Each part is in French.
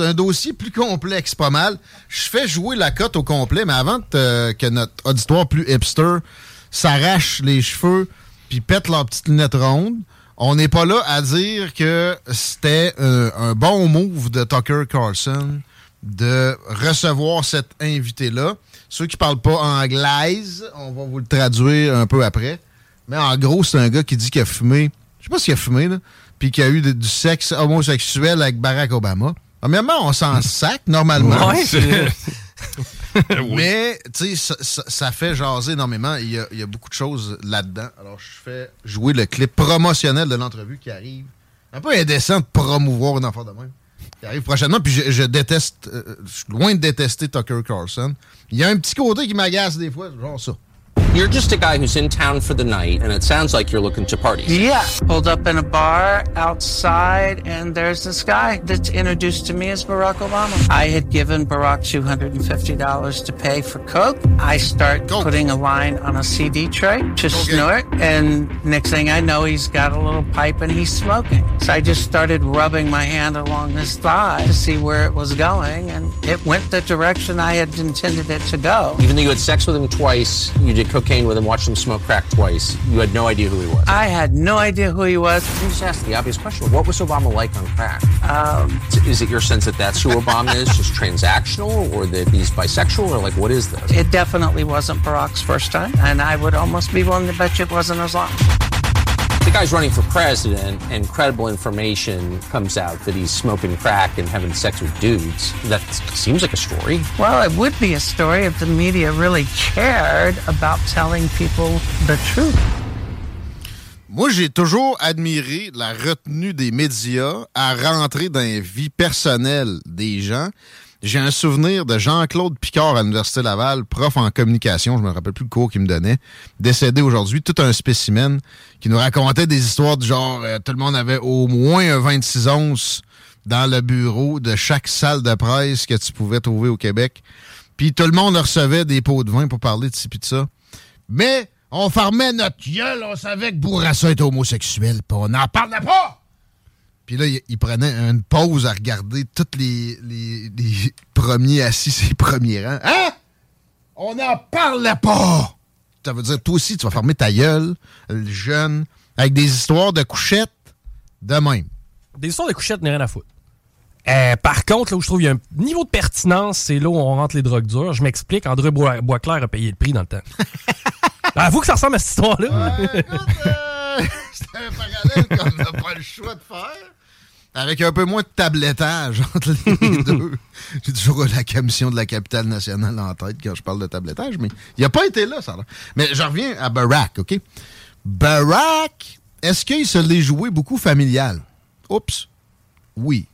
Un dossier plus complexe, pas mal. Je fais jouer la cote au complet, mais avant de- que notre auditoire plus hipster s'arrache les cheveux puis pète leurs petites lunettes rondes, on n'est pas là à dire que c'était euh, un bon move de Tucker Carlson de recevoir cet invité-là. Ceux qui parlent pas anglaise, on va vous le traduire un peu après. Mais en gros, c'est un gars qui dit qu'il a fumé, je sais pas s'il a fumé, là, puis qu'il a eu du sexe homosexuel avec Barack Obama. Premièrement, on s'en sac normalement. Ouais, Mais, tu sais, ça, ça- ça fait jaser énormément. Il y a, il y a beaucoup de choses là-dedans. Alors, je fais jouer le clip promotionnel de l'entrevue qui arrive. Un peu indécent de promouvoir une affaire de même. Qui arrive prochainement. Puis je, je déteste, euh, je suis loin de détester Tucker Carlson. Il y a un petit côté qui m'agace des fois, genre ça. You're just a guy who's in town for the night, and it sounds like you're looking to party. Yeah, pulled up in a bar outside, and there's this guy that's introduced to me as Barack Obama. I had given Barack $250 to pay for Coke. I start putting a line on a CD tray to snort, and next thing I know, he's got a little pipe and he's smoking. So I just started rubbing my hand along his thigh to see where it was going, and it went the direction I had intended it to go. Even though you had sex with him twice, you did cocaine with him, watched him smoke crack twice, you had no idea who he was. I had no idea who he was. Let me just ask the obvious question. What was Obama like on crack? Um, Is it your sense that that's who Obama is, just transactional, or that he's bisexual, or like what is this? It definitely wasn't Barack's first time, and I would almost be willing to bet you it wasn't Islam. The guy's running for president, and credible information comes out that he's smoking crack and having sex with dudes. That seems like a story. Well, it would be a story if the media really cared about telling people the truth. Moi, j'ai toujours admiré la retenue des médias à rentrer dans les vies personnelles des gens. J'ai un souvenir de Jean-Claude Picard à l'Université Laval, prof en communication, je me rappelle plus le cours qu'il me donnait, décédé aujourd'hui, tout un spécimen qui nous racontait des histoires du genre euh, tout le monde avait au moins un 26 onces dans le bureau de chaque salle de presse que tu pouvais trouver au Québec. Puis tout le monde recevait des pots de vin pour parler de ci pis de ça. Mais on fermait notre gueule, on savait que Bourassa était homosexuel, puis on n'en parlait pas! Puis là, il, il prenait une pause à regarder tous les, les- les premiers assis ses premiers rangs. Hein? On n'en parlait pas! Ça veut dire, toi aussi, tu vas fermer ta gueule, le jeune, avec des histoires de couchettes de même. Des histoires de couchettes, n'a rien à foutre. Euh, par contre, là où je trouve qu'il y a un niveau de pertinence, c'est là où on rentre les drogues dures. Je m'explique, André Bois- Boisclair a payé le prix dans le temps. Avoue que ça ressemble à cette histoire-là. C'est un parallèle qu'on n'a pas le choix de faire. Avec un peu moins de tablettage entre les deux. J'ai toujours la commission de la capitale nationale en tête quand je parle de tablettage, mais il n'a pas été là, ça. Mais je reviens à Barack, OK? Barack, est-ce qu'il se l'est joué beaucoup familial? Oups. Oui.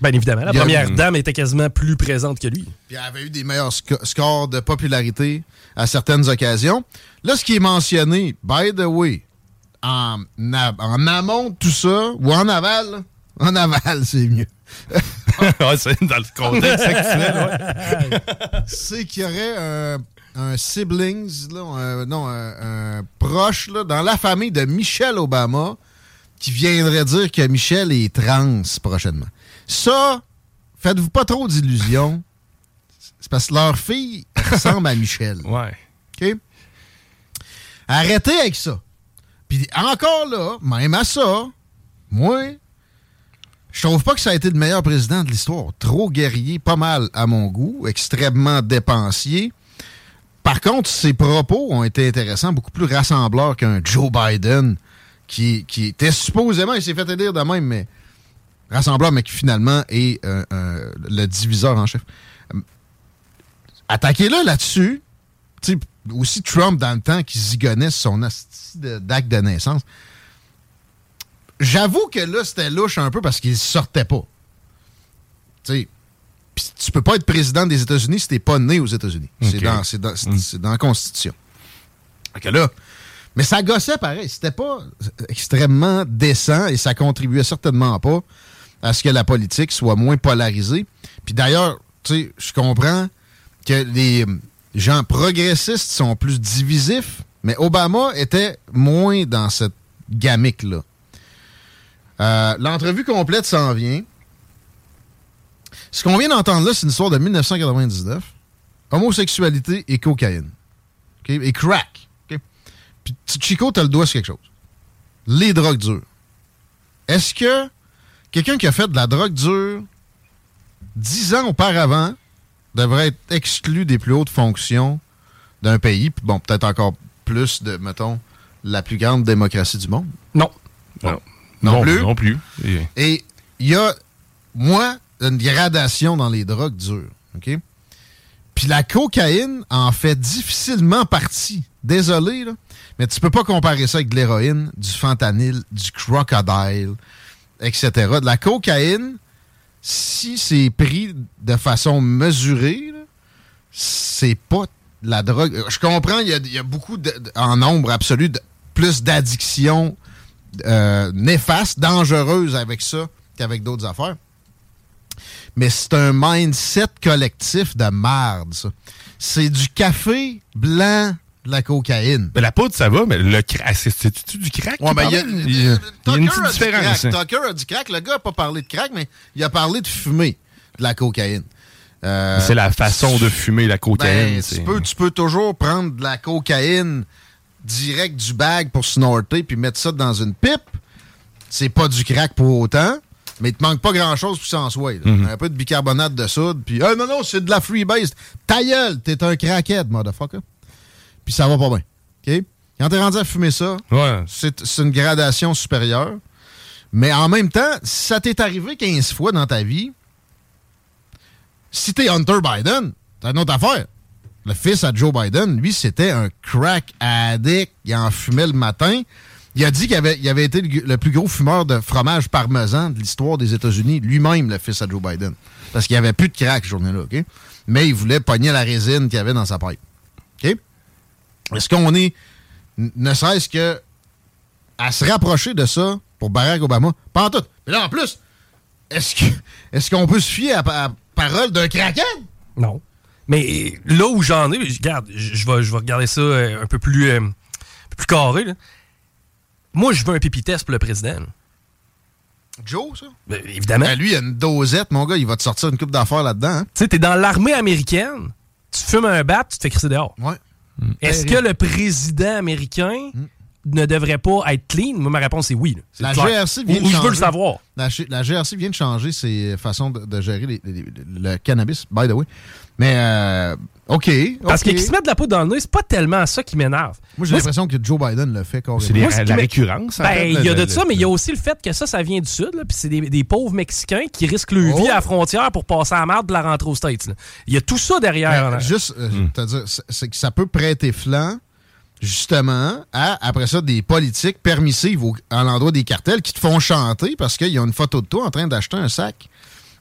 Bien évidemment, la première dame était quasiment plus présente que lui. Puis elle avait eu des meilleurs sco- scores de popularité à certaines occasions. Là, ce qui est mentionné, by the way, en, en amont de tout ça, ou en aval, en aval, c'est mieux. ouais, c'est dans le contexte actuel, ouais. c'est qu'il y aurait un, un siblings, là, un- non, un, un proche là, dans la famille de Michelle Obama qui viendrait dire que Michelle est trans prochainement. Ça, faites-vous pas trop d'illusions. C'est parce que leur fille ressemble à Michelle. Ouais. OK? Arrêtez avec ça. Puis encore là, même à ça, moi, Je trouve pas que ça a été le meilleur président de l'histoire. Trop guerrier, pas mal à mon goût, extrêmement dépensier. Par contre, ses propos ont été intéressants, beaucoup plus rassembleurs qu'un Joe Biden qui, était supposément, il s'est fait élire de même, mais rassembleur, mais qui finalement est euh, euh, le diviseur en chef. Euh, Attaquez-le là-dessus. Aussi Trump dans le temps qui zigonnait son d'acte de naissance. J'avoue que là, c'était louche un peu parce qu'il sortait pas. Tu sais, pis tu peux pas être président des États-Unis si t'es pas né aux États-Unis. C'est dans, c'est dans- c'est dans la Constitution. Là, mais ça gossait pareil. C'était pas extrêmement décent et ça contribuait certainement pas à ce que la politique soit moins polarisée. Puis d'ailleurs, tu sais, je comprends que les gens progressistes sont plus divisifs, mais Obama était moins dans cette gamique-là. Euh, L'entrevue complète s'en vient. Ce qu'on vient d'entendre là, c'est une histoire de 1999. Homosexualité et cocaïne. OK? Et crack. OK? Puis petit Chico, t'as le doigt sur quelque chose. Les drogues dures. Est-ce que quelqu'un qui a fait de la drogue dure dix ans auparavant devrait être exclu des plus hautes fonctions d'un pays, bon, peut-être encore plus de, mettons, la plus grande démocratie du monde? Non. Non. Non plus? Non plus. Et- il y a, moi, une gradation dans les drogues dures. OK? Puis la cocaïne en fait difficilement partie. Désolé, là. Mais tu peux pas comparer ça avec de l'héroïne, du fentanyl, du crocodile, etc. De la cocaïne, si c'est pris de façon mesurée, c'est pas de la drogue. Je comprends, il y a, il y a beaucoup, de- en nombre absolu, de- plus d'addictions euh, néfastes, dangereuses avec ça qu'avec d'autres affaires. Mais c'est un mindset collectif de merde, ça. C'est du café blanc de la cocaïne. Mais la poudre, ça va, mais le crack, c'est- c'est-tu du crack? Ouais, ben, il y a, parles? il y a- il y a une petite différence. crack. hein. Tucker a du crack. Le gars n'a pas parlé de crack, mais il a parlé de fumer de la cocaïne. Euh, C'est la façon de fumer la cocaïne. ben, c'est- tu, peux, tu peux toujours prendre de la cocaïne direct du bag pour snorter puis mettre ça dans une pipe. C'est pas du crack pour autant, mais il te manque pas grand-chose pour s'en soit. là. Mhm. Un peu de bicarbonate de soude, puis Ah, non, non, c'est de la freebase. Ta gueule, t'es un crackhead, motherfucker. Puis ça va pas bien. OK? Quand t'es rendu à fumer ça, Ouais. c'est c'est une gradation supérieure. Mais en même temps, si ça t'est arrivé 15 fois dans ta vie, si t'es Hunter Biden, c'est une autre affaire. Le fils à Joe Biden, lui, c'était un crack addict. Il en fumait le matin. Il a dit qu'il avait, été le, plus gros fumeur de fromage parmesan de l'histoire des États-Unis, lui-même, le fils à Joe Biden. Parce qu'il n'y avait plus de crack cette journée-là? Mais il voulait pogner la résine qu'il y avait dans sa pipe. Est-ce qu'on est, ne serait-ce que à se rapprocher de ça pour Barack Obama? Pas en tout. Mais là, en plus, est-ce qu'on peut se fier à la parole d'un crackhead? Non. Mais là où j'en ai, je- regarde, je vais, je vais regarder ça euh, un peu plus, euh, plus carré. là. Moi, je veux un pipi test pour le président. là. Joe, ça? Ben, évidemment. Ben, lui, il a une dosette, mon gars, il va te sortir une coupe d'affaires là-dedans. hein? Tu sais, t'es dans l'armée américaine, tu fumes un bat, tu te fais crisser dehors. Ouais. Est-ce que le président américain ne devrait pas être clean? Moi, ma réponse est oui. La clair. GRC vient Ou- de ou je veux changer. le savoir. La, GRC vient de changer ses façons de, de gérer les- les- le cannabis, by the way. Mais, euh, OK. Parce OK. que qui se mettent de la poudre dans le nez, c'est pas tellement ça qui m'énerve. Moi, j'ai l'impression que Joe Biden le fait carrément. C'est la récurrence. en Ben, il y a le- de ça, le- mais il y a aussi le fait que ça, ça vient du Sud, puis c'est des, des pauvres Mexicains qui risquent leur vie Oh. à la frontière pour passer à la merde de la rentrer aux States. Il y a tout ça derrière. Ben, juste, euh, c'est- c'est que ça peut prêter flanc, justement, à, après ça, des politiques permissives au- à l'endroit des cartels qui te font chanter parce qu'il y a une photo de toi en train d'acheter un sac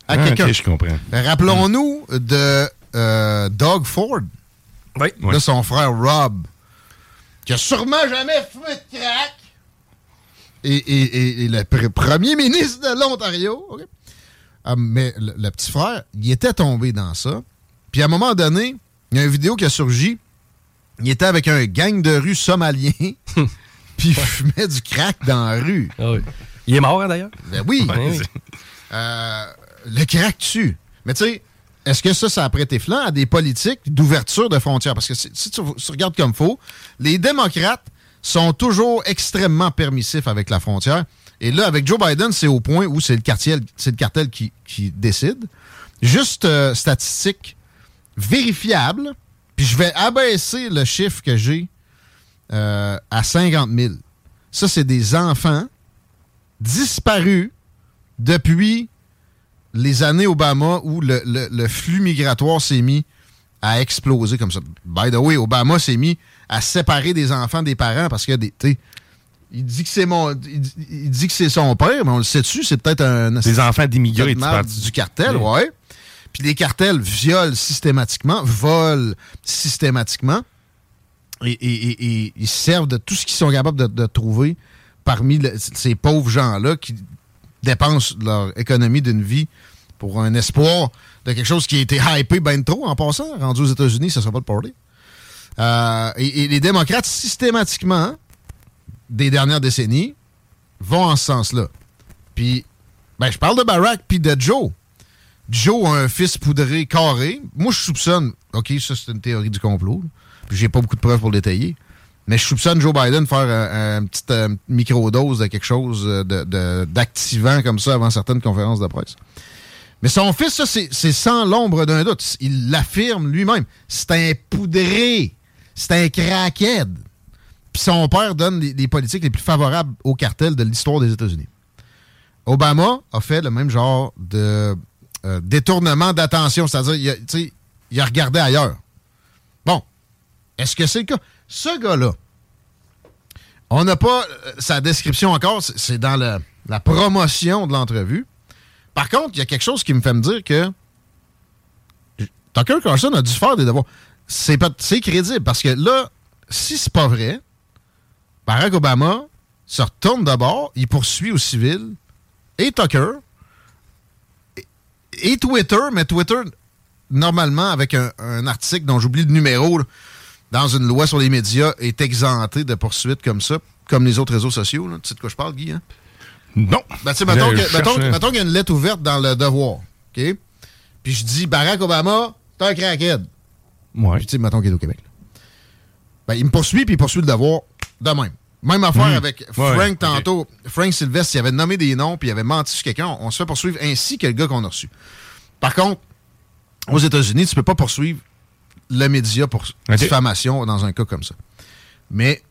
à Ah, quelqu'un. ok, je comprends. Ben, Rappelons-nous de euh, Doug Ford, Oui. de son frère Rob, qui a sûrement jamais fumé de crack. Et, et- et- et le pr- premier ministre de l'Ontario? Ah, mais le, le petit frère, il était tombé dans ça. Puis à un moment donné, il y a une vidéo qui a surgi. Il était avec un gang de rue somalien, puis il fumait du crack dans la rue. Ah oui. Il est mort, hein, d'ailleurs? Ben oui. Oui. Euh, le crack tue. Mais tu sais, est-ce que ça, ça a prêté flanc à des politiques d'ouverture de frontières? Parce que si, si tu, tu regardes comme faux, les démocrates sont toujours extrêmement permissifs avec la frontière Et là, avec Joe Biden, c'est au point où c'est le le cartel qui, qui décide. Juste euh, statistique vérifiable, puis je vais abaisser le chiffre que j'ai euh, à 50 000. Ça, c'est des enfants disparus depuis les années Obama où le, le- le flux migratoire s'est mis à exploser comme ça. By the way, Obama s'est mis à séparer des enfants des parents parce que des, il dit que c'est mon, il, dit- il dit que c'est son père, mais on le sait dessus, c'est peut-être un Des enfants d'immigrés, tu du cartel, Oui. ouais. Puis les cartels violent systématiquement, volent systématiquement, et, ils servent de tout ce qu'ils sont capables de, trouver parmi ces pauvres gens-là qui dépensent leur économie d'une vie pour un espoir de quelque chose qui a été hypé ben trop en passant. Rendu aux États-Unis, ça ne sera pas le party. Euh, et, et les démocrates, systématiquement, des dernières décennies, vont en ce sens-là. Puis, ben, je parle de Barack puis de Joe. Joe a un fils poudré carré. Moi, je soupçonne, OK, ça, c'est une théorie du complot. Puis, j'ai pas beaucoup de preuves pour le détailler. Mais je soupçonne Joe Biden de faire un, un petit euh, microdose de quelque chose euh, de- de- d'activant comme ça avant certaines conférences de presse. Mais son fils, ça, c'est c'est sans l'ombre d'un doute. Il l'affirme lui-même. C'est un poudré. C'est un crackhead. Puis son père donne les, les politiques les plus favorables au cartel de l'histoire des États-Unis. Obama a fait le même genre de euh, détournement d'attention, c'est-à-dire il a, il regardé ailleurs. Bon, est-ce que c'est le cas? Ce gars-là, on n'a pas euh, sa description encore, c'est- dans la promotion de l'entrevue. Par contre, il y a quelque chose qui me fait me dire que Tucker Carlson a dû faire des devoirs. C'est crédible parce que là, si c'est pas vrai, Barack Obama se retourne d'abord, il poursuit au civil et Tucker et Twitter, mais Twitter, normalement, avec un, un article dont j'oublie le numéro, là, dans une loi sur les médias, est exempté de poursuites comme ça, comme les autres réseaux sociaux. là. Tu sais de quoi je parle, Guy? hein? Non. Ben, tu sais, mettons, qu'il y a une lettre ouverte dans le devoir, OK? Puis je dis, Barack Obama, t'es un crackhead. Ouais. Puis, tu sais, mettons qu'il est au Québec. Ben, il me poursuit, puis il poursuit le devoir de même. Même affaire Hmm. avec Frank tantôt. Frank Sylvestre, il avait nommé des noms, puis il avait menti sur quelqu'un. On, on se fait poursuivre ainsi que le gars qu'on a reçu. Par contre, aux États-Unis, tu peux pas poursuivre le média pour diffamation dans un cas comme ça. Mais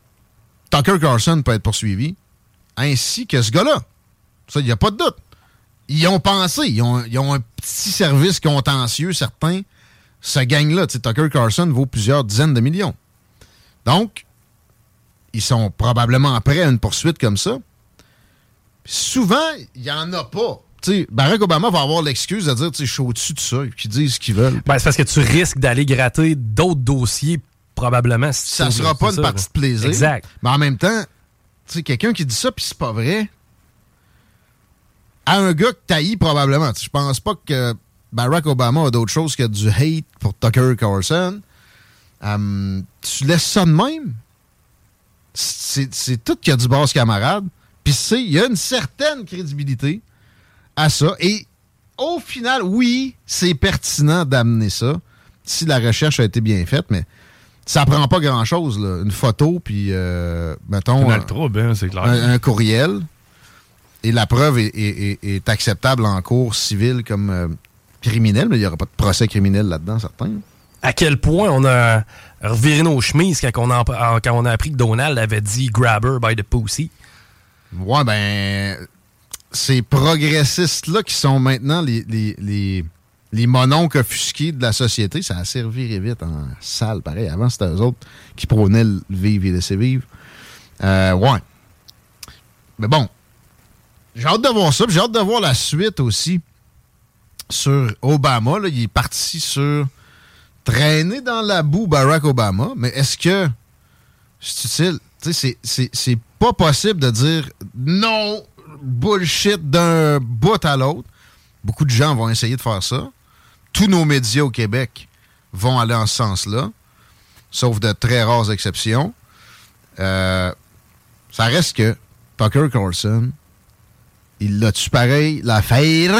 Tucker Carlson peut être poursuivi, ainsi que ce gars-là. Ça, il n'y a pas de doute. Ils ont pensé, ils ont, ils ont un petit service contentieux, certains. Ce gang-là, Tucker Carlson vaut plusieurs dizaines de millions. Donc, ils sont probablement prêts à une poursuite comme ça. Souvent, il n'y en a pas. Tu sais, Barack Obama va avoir l'excuse de dire, je suis au-dessus de ça, qu'ils disent ce qu'ils veulent. Ben, c'est parce que tu risques d'aller gratter d'autres dossiers, probablement. si ça tu- sera pas une ça, partie de plaisir. Exact. Mais en même temps, quelqu'un qui dit ça puis c'est pas vrai, à un gars que t'haïs probablement. Je pense pas que Barack Obama a d'autre chose que du hate pour Tucker Carlson. Hum, tu laisses ça de même? C'est c'est tout qu'il y a du basse camarade. Puis c'est, il y a une certaine crédibilité à ça. Et au final, oui, c'est pertinent d'amener ça si la recherche a été bien faite, mais ça prend pas grand-chose. là. Une photo, puis, euh, mettons, un, le trouble, hein, c'est clair. un- un courriel, et la preuve est, est- est- est acceptable en cours civil comme euh, criminel, mais il n'y aura pas de procès criminel là-dedans, certain. À quel point on a reviré nos chemises quand on a, appris que Donald avait dit grabber by the pussy. Ouais, ben, ces progressistes-là qui sont maintenant les, les, les, les offusqués de la société, ça a servi vite en salle, pareil. Avant, c'était eux autres qui prônaient le vivre et laisser vivre. Euh, ouais. Mais bon, j'ai hâte de voir ça, j'ai hâte de voir la suite aussi sur Obama. Là, il est parti sur traîner dans la boue Barack Obama, mais est-ce que c'est utile? C'est- pas possible de dire non, bullshit d'un bout à l'autre. Beaucoup de gens vont essayer de faire ça. Tous nos médias au Québec vont aller en ce sens-là, sauf de très rares exceptions. Euh, ça reste que Tucker Carlson, il l'a-tu pareil l'affaire?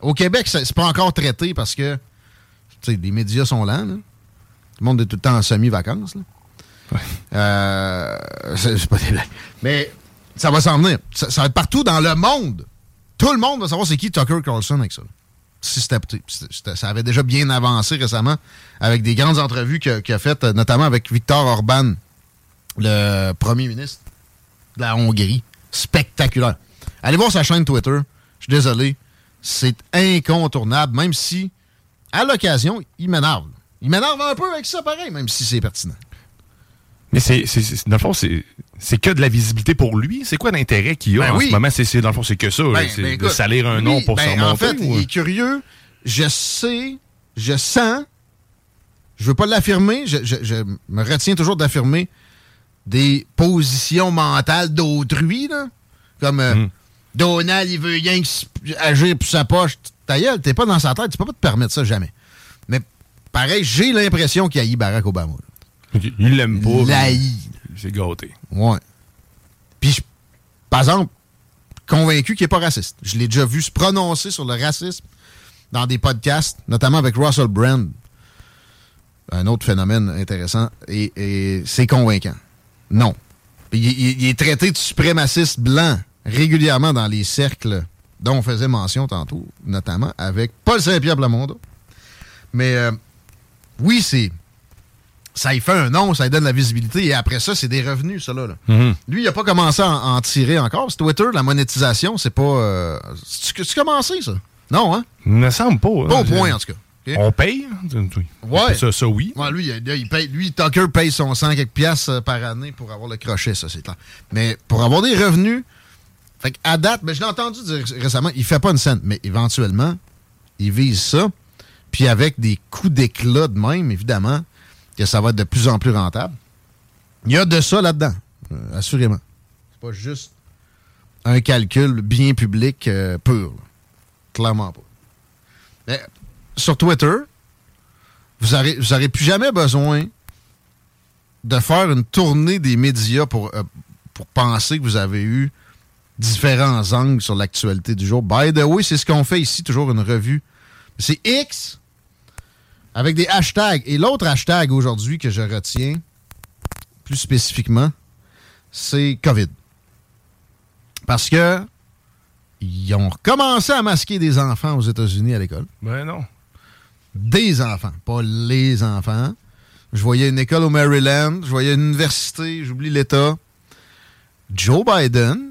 Au Québec, c'est pas encore traité parce que les médias sont lents. là. Tout le monde est tout le temps en semi-vacances. Euh, c'est pas des blagues. Mais ça va s'en venir. Ça, ça va être partout dans le monde. Tout le monde va savoir c'est qui Tucker Carlson avec ça. Si c'était- ça avait déjà bien avancé récemment avec des grandes entrevues qu'il a, faites, notamment avec Viktor Orban, le premier ministre de la Hongrie. Spectaculaire. Allez voir sa chaîne Twitter. Je suis désolé. C'est incontournable, même si, à l'occasion, il m'énerve. Il m'énerve un peu avec ça, pareil, même si c'est pertinent. Mais c'est, dans le fond, c'est, c'est que de la visibilité pour lui. C'est quoi l'intérêt qu'il a Ben en oui. ce moment? C'est, c'est- dans le fond, c'est que ça. Ben, c'est ben, de salir un lui, nom pour s'en En fait, ou- il est curieux. Je sais, je sens, je veux pas l'affirmer, je, je- je me retiens toujours d'affirmer des positions mentales d'autrui, là. Comme euh, Hmm. Donald, il veut rien agir pour sa poche. Ta gueule, t'es pas dans sa tête, tu peux pas te permettre ça jamais. Mais pareil, j'ai l'impression qu'il haït Barack Obama. là. Il l'aime pas. L'haït. C'est gâté. Ouais. Puis, je- par exemple, convaincu qu'il n'est pas raciste. Je l'ai déjà vu se prononcer sur le racisme dans des podcasts, notamment avec Russell Brand. Un autre phénomène intéressant. Et, et c'est convaincant. Non. Il- il est traité de suprémaciste blanc régulièrement dans les cercles dont on faisait mention tantôt, notamment avec Paul Saint-Pierre Plamondon. Mais euh, oui, c'est ça y fait un nom, ça lui donne la visibilité, et après ça, c'est des revenus, ça, là. Mhm. Lui, il n'a pas commencé à en, en tirer encore. C'est Twitter, la monétisation, c'est pas... Euh, c'est c'est commencé, ça? Non, hein? Il me semble pas. Pas hein. au point, en tout cas. On paye? hein? Oui. Ouais. Ça, ça, oui. Ouais, lui, il, il paye, lui, Tucker paye son 100 quelques piastres euh, par année pour avoir le crochet, ça, c'est clair. Mais pour avoir des revenus, fait à date, ben, je l'ai entendu dire récemment, il fait pas une scène, mais éventuellement, il vise ça. Puis avec des coups d'éclat de même, évidemment, que ça va être de plus en plus rentable. Il y a de ça là-dedans, euh, assurément. C'est pas juste un calcul bien public euh, pur. Clairement pas. Mais sur Twitter, vous n'aurez vous aurez plus jamais besoin de faire une tournée des médias pour, euh, pour penser que vous avez eu différents angles sur l'actualité du jour. By the way, c'est ce qu'on fait ici, toujours une revue. C'est X avec des hashtags. Et l'autre hashtag aujourd'hui que je retiens, plus spécifiquement, c'est COVID. Parce que ils ont recommencé à masquer des enfants aux États-Unis à l'école Ben non. des enfants, pas les enfants. Je voyais une école au Maryland, je voyais une université, j'oublie l'État. Joe Biden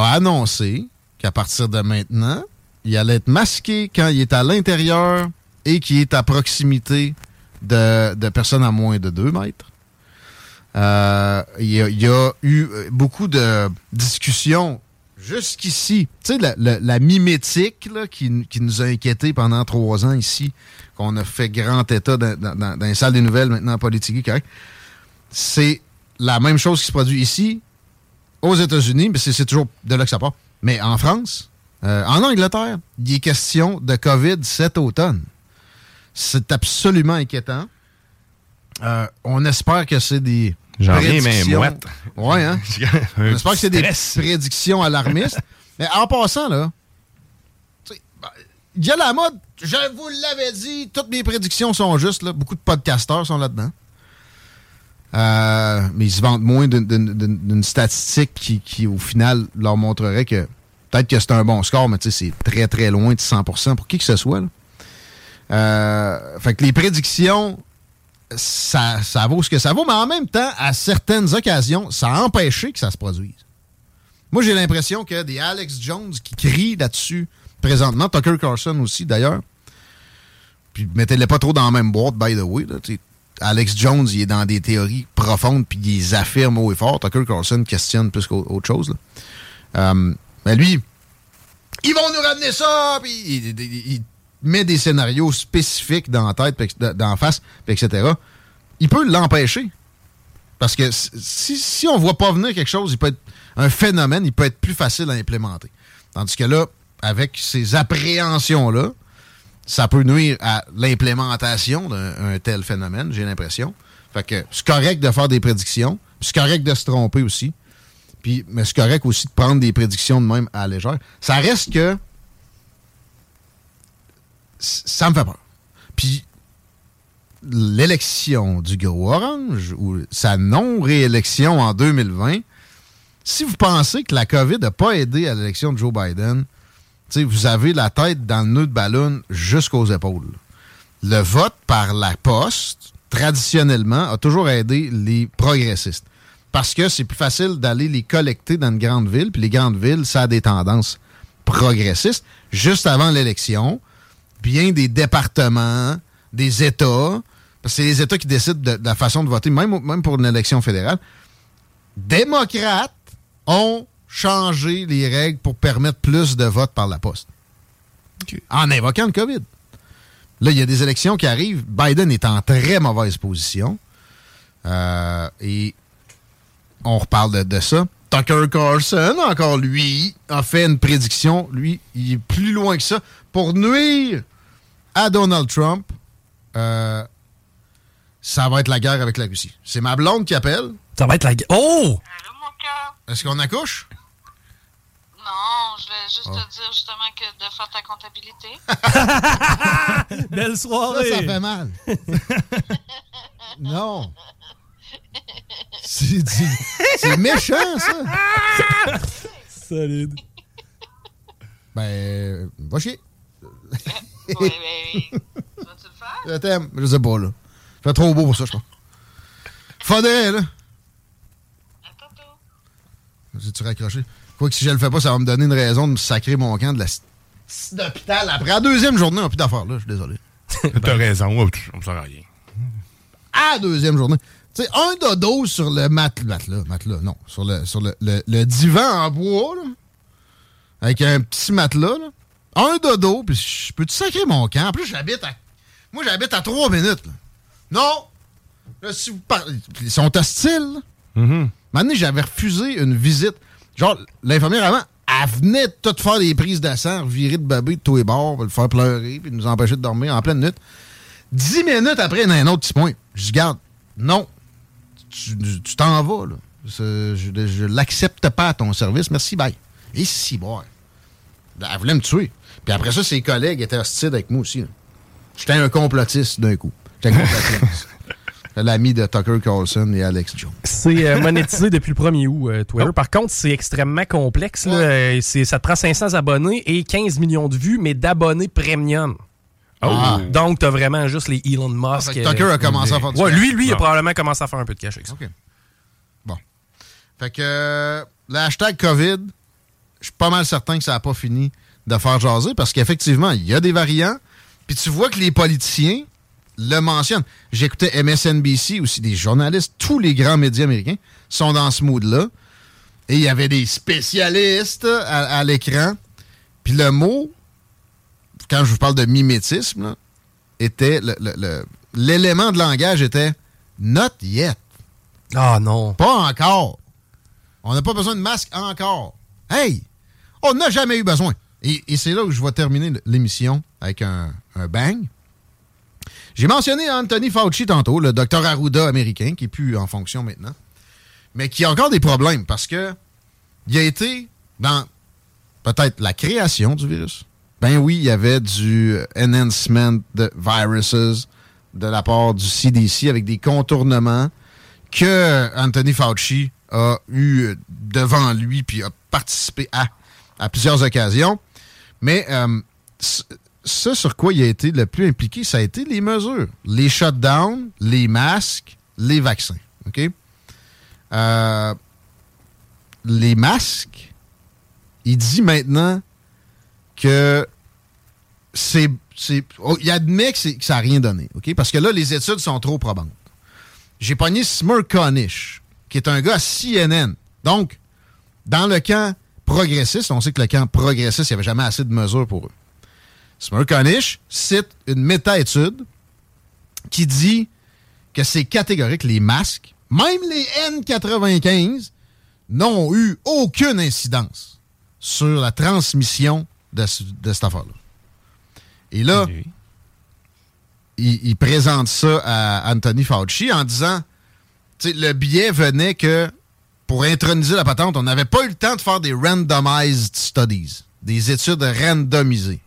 a annoncé qu'à partir de maintenant, il allait être masqué quand il est à l'intérieur et qu'il est à proximité de, de personnes à moins de 2 mètres. Euh, il, y a, eu euh, beaucoup de discussions jusqu'ici. Tu sais, la, mimétique là, qui, qui nous a inquiétés pendant trois ans ici, qu'on a fait grand état dans, dans, les salles des nouvelles maintenant en politique, correct? C'est la même chose qui se produit ici, aux États-Unis, mais c'est toujours de là que ça part. Mais en France, euh, en Angleterre, il est question de COVID cet automne. C'est absolument inquiétant. Euh, on espère que c'est des. J'en mais prédictions- mouette. Ouais, hein? On espère que c'est des prédictions alarmistes. Mais en passant, là, il y a la mode. Je vous l'avais dit, toutes mes prédictions sont justes. Là. Beaucoup de podcasteurs sont là-dedans. Euh, mais ils se vantent moins d'une- statistique qui, au final, leur montrerait que peut-être que c'est un bon score, mais c'est très, très loin de 100% pour qui que ce soit. Euh, fait que les prédictions, ça, ça vaut ce que ça vaut, mais en même temps, à certaines occasions, ça a empêché que ça se produise. Moi, j'ai l'impression que des Alex Jones qui crient là-dessus présentement, Tucker Carlson aussi d'ailleurs, puis mettez-les pas trop dans la même boîte, by the way. Là, Alex Jones, il est dans des théories profondes, puis il les affirme haut et fort. Tucker Carlson questionne plus qu'autre chose. Là. Euh, mais lui, ils vont nous ramener ça, puis il, met des scénarios spécifiques dans la tête, dans la face, etc. Il peut l'empêcher. Parce que si, on voit pas venir quelque chose, il peut être un phénomène, il peut être plus facile à implémenter. Tandis que là, avec ces appréhensions-là, ça peut nuire à l'implémentation d'un tel phénomène, j'ai l'impression. Fait que c'est correct de faire des prédictions, c'est correct de se tromper aussi. Puis, mais c'est correct aussi de prendre des prédictions de même à légère. Ça reste que ça me fait peur. Puis l'élection du gros orange ou sa non-réélection en 2020, si vous pensez que la COVID n'a pas aidé à l'élection de Joe Biden, vous avez la tête dans le nœud de ballon jusqu'aux épaules. Le vote par la poste, traditionnellement, a toujours aidé les progressistes. Parce que c'est plus facile d'aller les collecter dans une grande ville, puis les grandes villes, ça a des tendances progressistes. Juste avant l'élection, bien des départements, des États, parce que c'est les États qui décident de, la façon de voter, même, même pour une élection fédérale, démocrates ont changer les règles pour permettre plus de votes par la poste. En invoquant le COVID. Là, il y a des élections qui arrivent. Biden est en très mauvaise position. Euh, et on reparle de, ça. Tucker Carlson, encore lui, a fait une prédiction. Lui, il est plus loin que ça. Pour nuire à Donald Trump, euh, ça va être la guerre avec la Russie. C'est ma blonde qui appelle. Ça va être la guerre. Oh! Est-ce qu'on accouche? Non, je vais juste te ah. dire justement que de faire ta comptabilité. Belle soirée. Ça, ça fait mal. non. C'est méchant, ça. Solide. Ben, va chier. oui, oui, oui. Vas-tu le faire? Je t'aime. Je sais pas, là. C'est trop beau pour ça, je crois. Faudrait, là. J'ai-tu raccroché? Quoi que si je le fais pas, ça va me donner une raison de me sacrer mon camp de la d'hôpital après la deuxième journée, on n'a plus d'affaires là, je suis désolé. T'as raison, on me sert à rien. À la deuxième journée. Tu sais, un dodo sur le matelas, matelas, non, sur le, sur le, le, divan en bois, là, avec un petit matelas, là. Un dodo, puis je peux te sacrer mon camp? En plus, j'habite à. Moi, j'habite à trois minutes, là. Non! Là, si vous parlez. Ils sont hostiles, Mm Maintenant, j'avais refusé une visite. Genre, l'infirmière avant, elle venait de tout faire des prises de virer de bébé de tous les bords, le faire pleurer, puis nous empêcher de dormir en pleine nuit. Dix minutes après, il y a un autre petit point. Je dis, garde, non, tu t'en vas, là. Je, je, l'accepte pas à ton service. Merci, bye. Et si, bon. Elle voulait me tuer. Puis après ça, ses collègues étaient hostiles avec moi aussi. J'étais un complotiste d'un coup. J'étais un complotiste. l'ami de Tucker Carlson et Alex Jones. C'est euh, monétisé depuis le 1er août, euh, Twitter. Par contre, c'est extrêmement complexe. Euh, ça te prend 500 abonnés et 15 millions de vues, mais d'abonnés premium. Oh. Ah. Donc, t'as vraiment juste les Elon Musk. Ah, Tucker a commencé à faire du ouais, Lui, lui, il a probablement commencé à faire un peu de cash avec ça. Bon. Fait que le hashtag COVID, je suis pas mal certain que ça n'a pas fini de faire jaser parce qu'effectivement, il y a des variants. Puis tu vois que les politiciens le mentionne. J'écoutais MSNBC, aussi des journalistes, tous les grands médias américains sont dans ce mood-là. Et il y avait des spécialistes à, l'écran. Puis le mot, quand je vous parle de mimétisme, était l'élément de langage était not yet. Ah non. Pas encore. On n'a pas besoin de masque encore. Hey! On n'a jamais eu besoin. Et, c'est là où je vais terminer l'émission avec un bang. J'ai mentionné Anthony Fauci tantôt, le docteur Arruda américain, qui est plus en fonction maintenant, mais qui a encore des problèmes parce que il a été dans peut-être la création du virus. Ben oui, il y avait du enhancement de viruses de la part du CDC avec des contournements que Anthony Fauci a eu devant lui puis a participé à à plusieurs occasions. Mais euh, ce sur quoi il a été le plus impliqué, ça a été les mesures. Les shutdowns, les masques, les vaccins. Euh, les masques, il dit maintenant que c'est. oh, il admet que, ça n'a rien donné. Parce que là, les études sont trop probantes. J'ai pogné Smirkonish, qui est un gars à CNN. Donc, dans le camp progressiste, on sait que le camp progressiste, il n'y avait jamais assez de mesures pour eux. Smirkonish cite une méta-étude qui dit que c'est catégorique, les masques, même les N95, n'ont eu aucune incidence sur la transmission de, cette affaire-là. Et là, il, il, présente ça à Anthony Fauci en disant, le biais venait que pour introniser la patente, on n'avait pas eu le temps de faire des randomized studies, des études randomisées.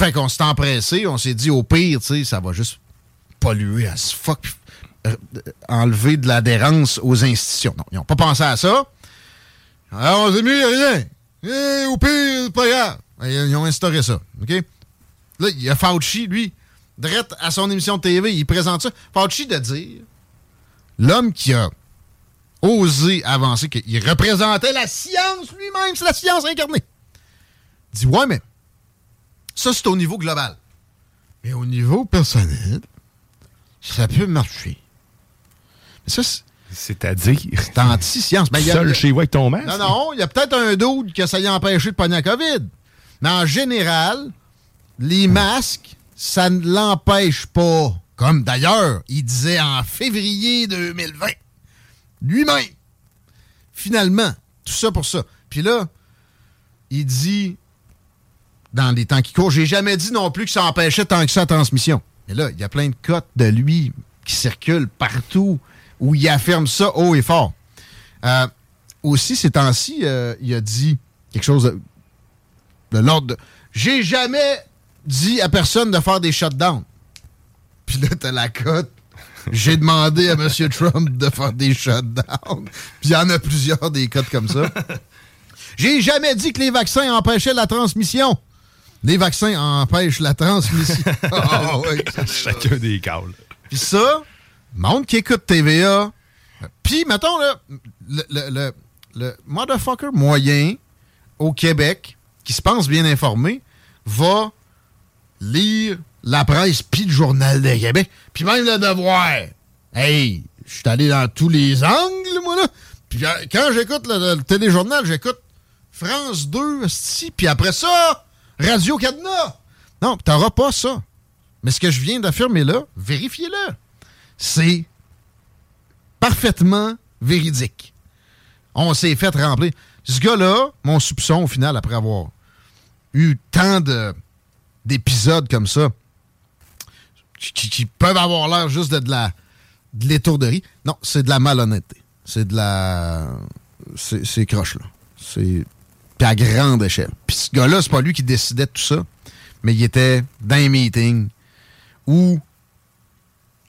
Fait qu'on s'est empressé, on s'est dit au pire, tu sais, ça va juste polluer à ce fuck, euh, enlever de l'adhérence aux institutions. Non, ils n'ont pas pensé à ça. Alors, on s'est mis rien. Eh, au pire, pas grave. Ils ont instauré ça. OK? Là, il y a Fauci, lui, direct à son émission de TV, il présente ça. Fauci de dire l'homme qui a osé avancer, qu'il représentait la science lui-même, c'est la science incarnée. Il dit Ouais, mais ça, c'est au niveau global. Mais au niveau personnel, ça peut marcher. Mais ça, c'est-à-dire? C'est anti-science. Ben, Seul chez vous avec ton masque? Non, non, il y a peut-être un doute que ça y a empêché de pogner la COVID. Mais en général, les masques, ça ne l'empêche pas. Comme d'ailleurs, il disait en février 2020. Lui-même. Finalement, tout ça pour ça. Puis là, il dit dans les temps qui courent. J'ai jamais dit non plus que ça empêchait tant que ça la transmission. Mais là, il y a plein de cotes de lui qui circulent partout où il affirme ça haut et fort. Euh, aussi, ces temps-ci, euh, il a dit quelque chose de, l'ordre de J'ai jamais dit à personne de faire des shutdowns. Puis là, t'as la cote. J'ai demandé à M. Trump de faire des shutdowns. Puis il y en a plusieurs des cotes comme ça. J'ai jamais dit que les vaccins empêchaient la transmission. Les vaccins empêchent la transmission. Ah Chacun des cas. Puis ça, monde qui écoute TVA, puis mettons, le, le, le, motherfucker moyen au Québec, qui se pense bien informé, va lire la presse puis le journal de Québec, puis même le devoir. Hey, je suis allé dans tous les angles, moi, là. Puis euh, quand j'écoute le, téléjournal, j'écoute France 2, puis après ça, Radio Cadena. Non, t'auras pas ça. Mais ce que je viens d'affirmer là, vérifiez-le. C'est parfaitement véridique. On s'est fait remplir. Ce gars-là, mon soupçon au final, après avoir eu tant d'épisodes comme ça, qui, peuvent avoir l'air juste de, de de l'étourderie. Non, c'est de la malhonnêteté. C'est de la. C'est croche, là. C'est puis à grande échelle. Puis ce gars-là, c'est pas lui qui décidait de tout ça, mais il était dans un meeting où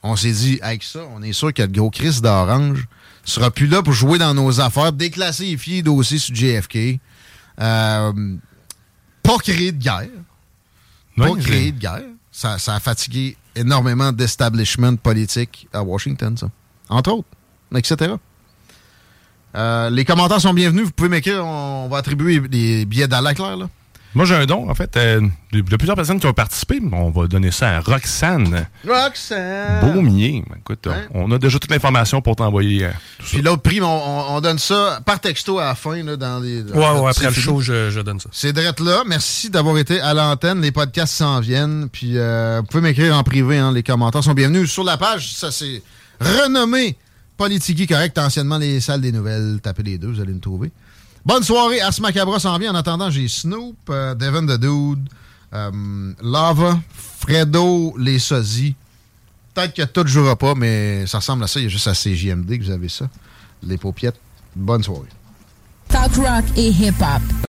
on s'est dit, avec ça, on est sûr que le gros Chris d'Orange sera plus là pour jouer dans nos affaires, déclassifier dossier sur JFK, euh, pas créer de guerre. pas créer de guerre. Ça, ça a fatigué énormément d'establishment politique à Washington, ça. Entre autres, etc. Euh, les commentaires sont bienvenus. Vous pouvez m'écrire. On va attribuer des billets d'Alain Claire, là. Moi, j'ai un don, en fait. Euh, il y a plusieurs personnes qui ont participé. On va donner ça à Roxane. Roxane! Beaumier. Écoute, on a déjà toute l'information pour t'envoyer euh, tout Puis l'autre prix, on, donne ça par texto à la fin, là, dans les... ouais, ouais, après le show, je, donne ça. C'est direct là. Merci d'avoir été à l'antenne. Les podcasts s'en viennent. Puis vous pouvez m'écrire en privé. Hein. les commentaires sont bienvenus. Sur la page, ça c'est renommé Politiki correct, anciennement les salles des nouvelles. Tapez les deux, vous allez nous trouver. Bonne soirée, Ars Macabra s'en vient. En attendant, j'ai Snoop, euh, Devin the Dude, euh, Lava, Fredo, les sosies. Peut-être que tout ne jouera pas, mais ça ressemble à ça. Il y a juste à CJMD que vous avez ça. Les paupiettes. Bonne soirée. Talk rock et hip-hop.